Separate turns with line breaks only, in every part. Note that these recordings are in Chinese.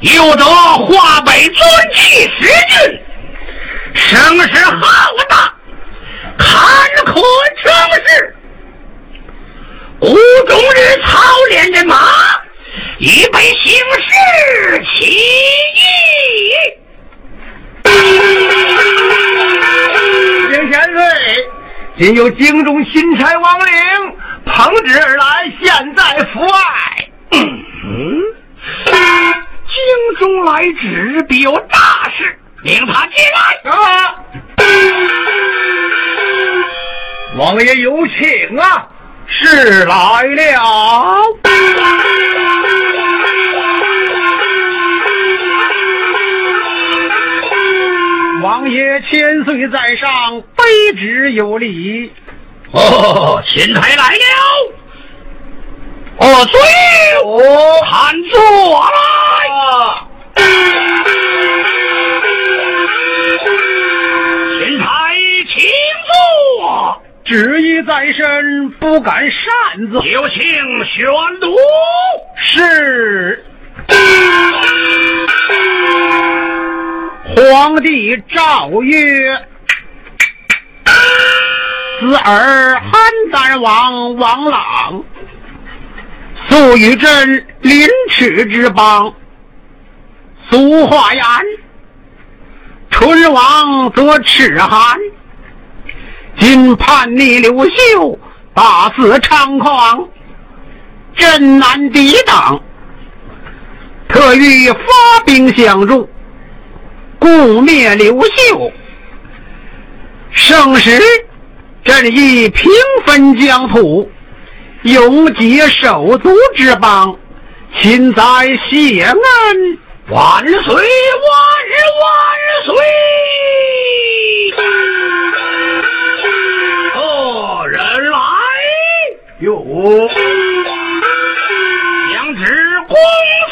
又得华北尊气十郡，声势浩大，坎坷城市。谷中日操练人马，以备行事起义。
请千岁，今有京中钦差王陵捧旨而来，现在府外。
嗯，京中来旨必有大事，命他进来。
啊！王爷有请啊！是来了。王爷千岁在上，卑职有礼。
哦，钦差来了。哦，罪
哦
喊坐来。
啊！
钦差请坐，
旨意在身，不敢擅自。
有请宣读。
是
皇帝诏曰：子儿邯郸王王朗，素与朕临赤之邦。俗话言：唇亡则齿寒。今叛逆刘秀，大肆猖狂，朕难抵挡，特欲发兵相助。共灭刘秀，盛时朕亦平分疆土，永结手足之邦，亲在谢恩，
万岁万日万岁！何人来？
哟，
将至公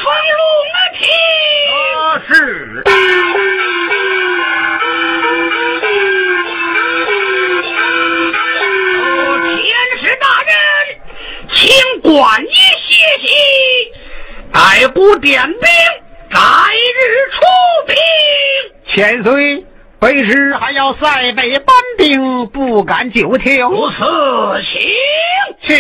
封龙
庭。是。
官一歇息，待不点兵，改日出兵。
千岁，为师还要塞北搬兵，不敢久停。
如此，请
请。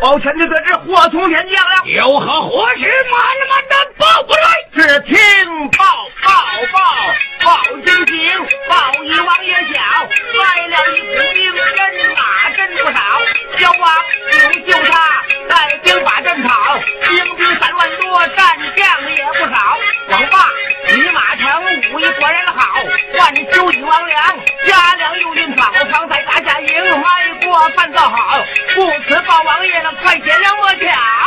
保全的得知祸从天降了，有何祸事，慢慢的报过来。
只听报报报报军情，报一王爷小，来了一支兵，人马真不少。小王请救他，带兵把阵跑。兵兵三万多，战将也不少。王霸，你马城武艺果然好，万秋一王良，家粮又运宝，常在大家营，卖过饭造好。不辞报王爷，快些让我瞧。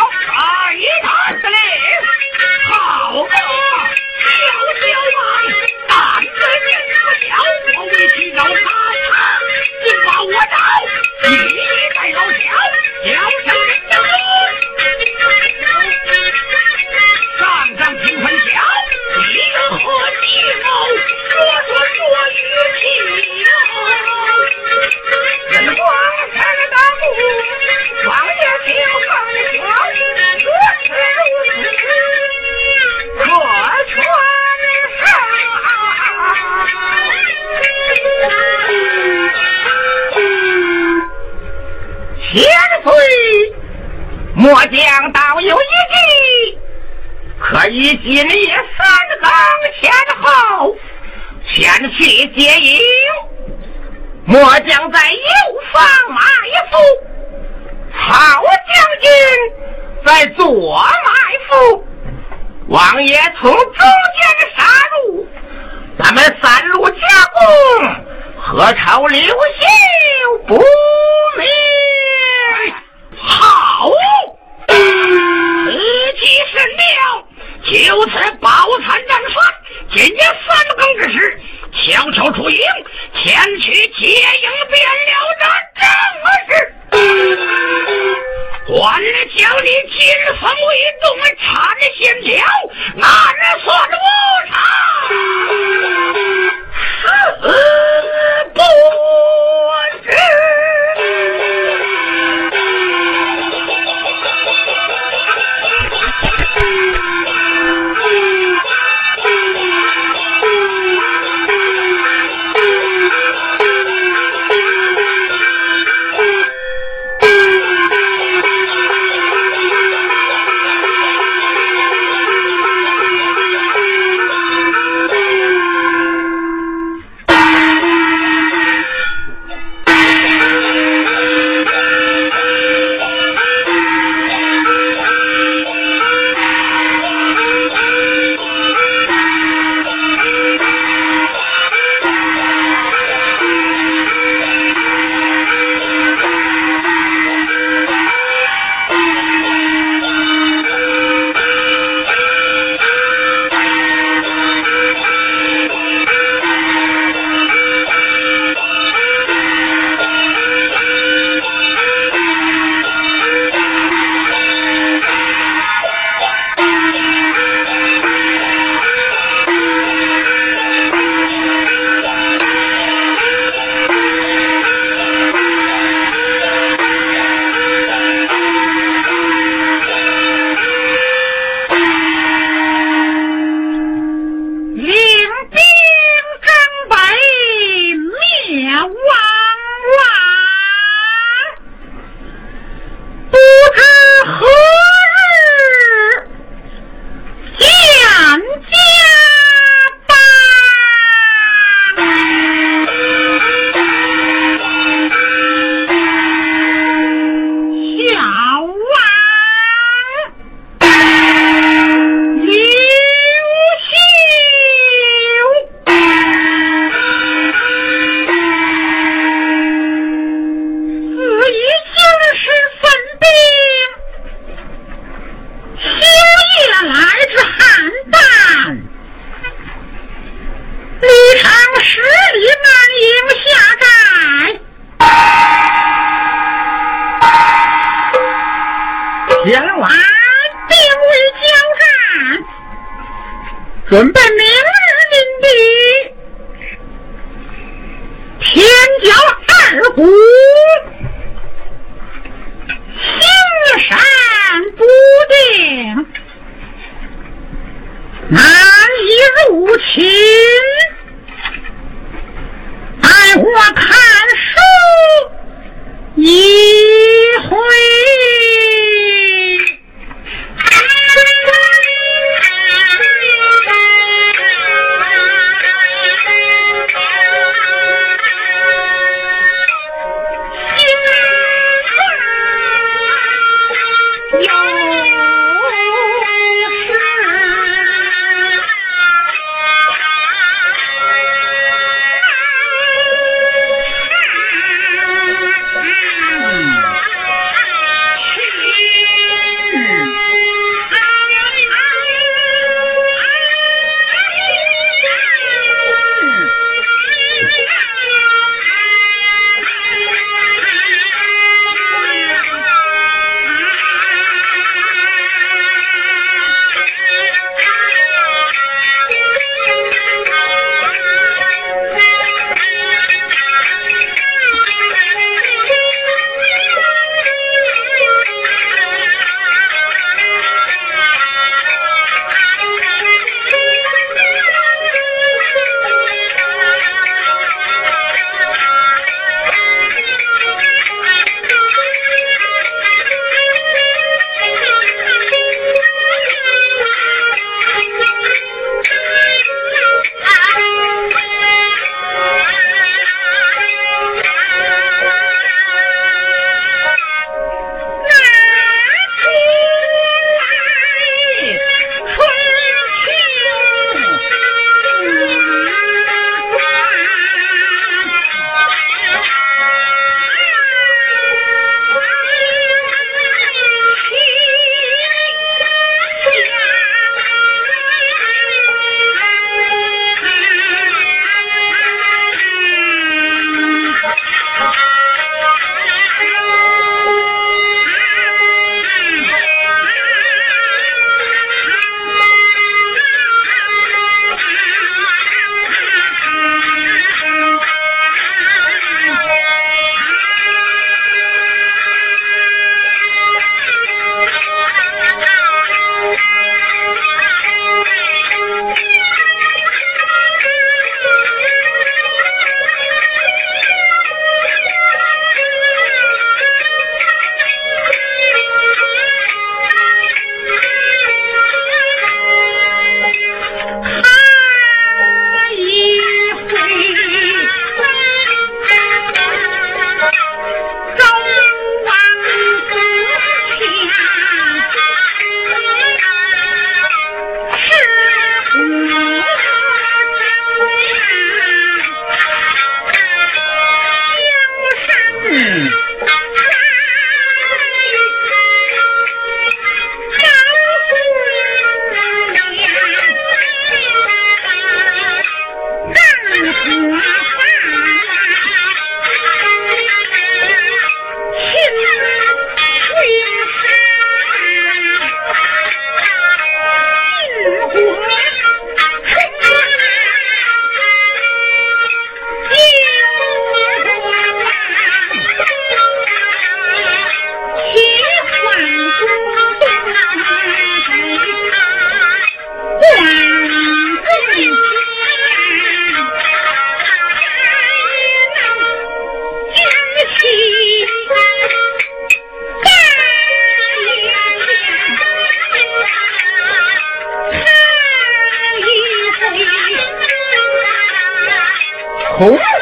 coat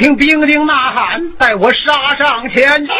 听
兵
丁呐喊待我杀上前。去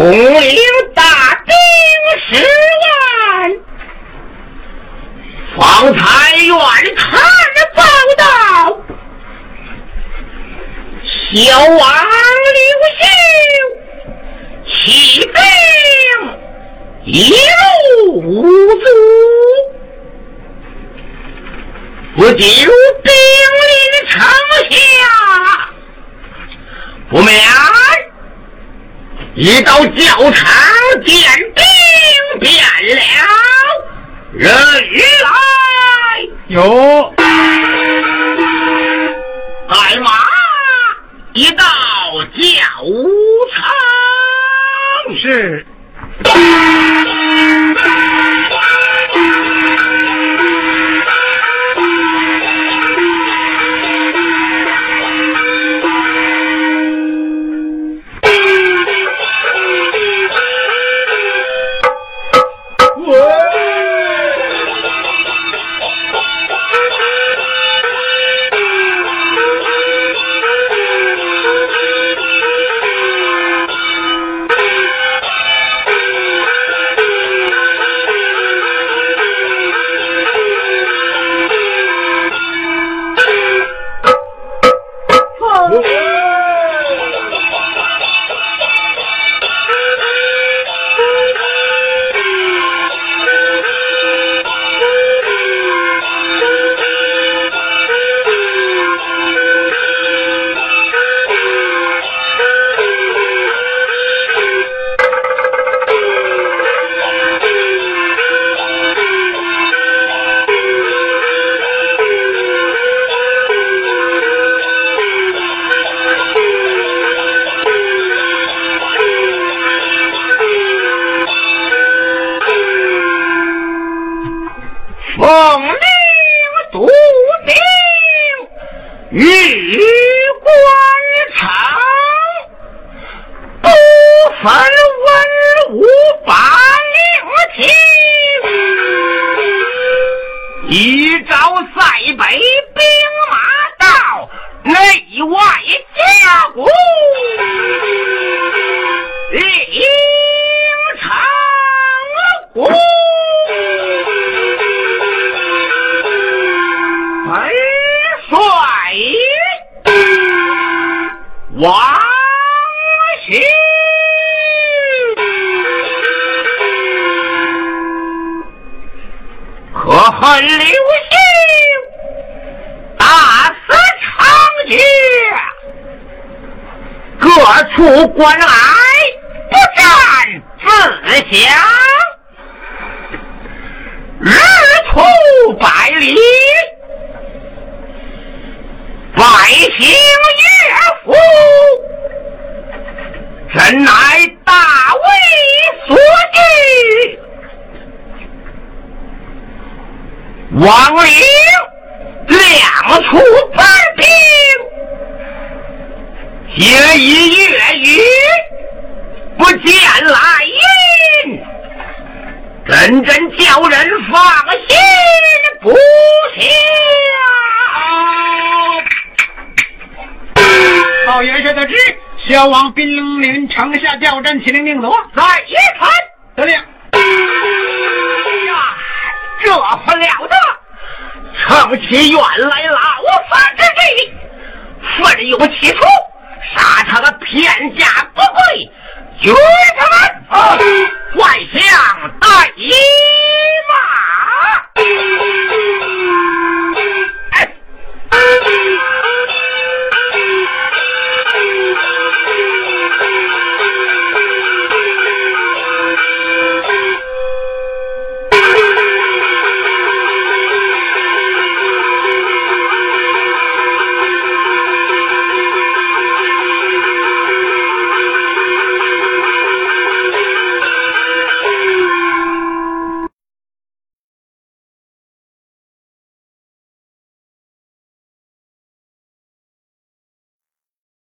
统领大兵十万。方才远看报道，小王刘秀起兵一路无阻。不久，兵临城下，不妙一到教场见兵变了人来，
有。
带马一到教场，
是
自降，日出百里。百姓乐府，真乃大为所惧。王陵两出本兵，借一月雨，不见来人，真真叫人放心不
下。老元帅得知，小王兵临城下调战，起令定夺，
在一传
得令。
呀，这不了得！乘其原来老三之计，奋勇起出，杀他个片甲不跪，军他们，快将带一马。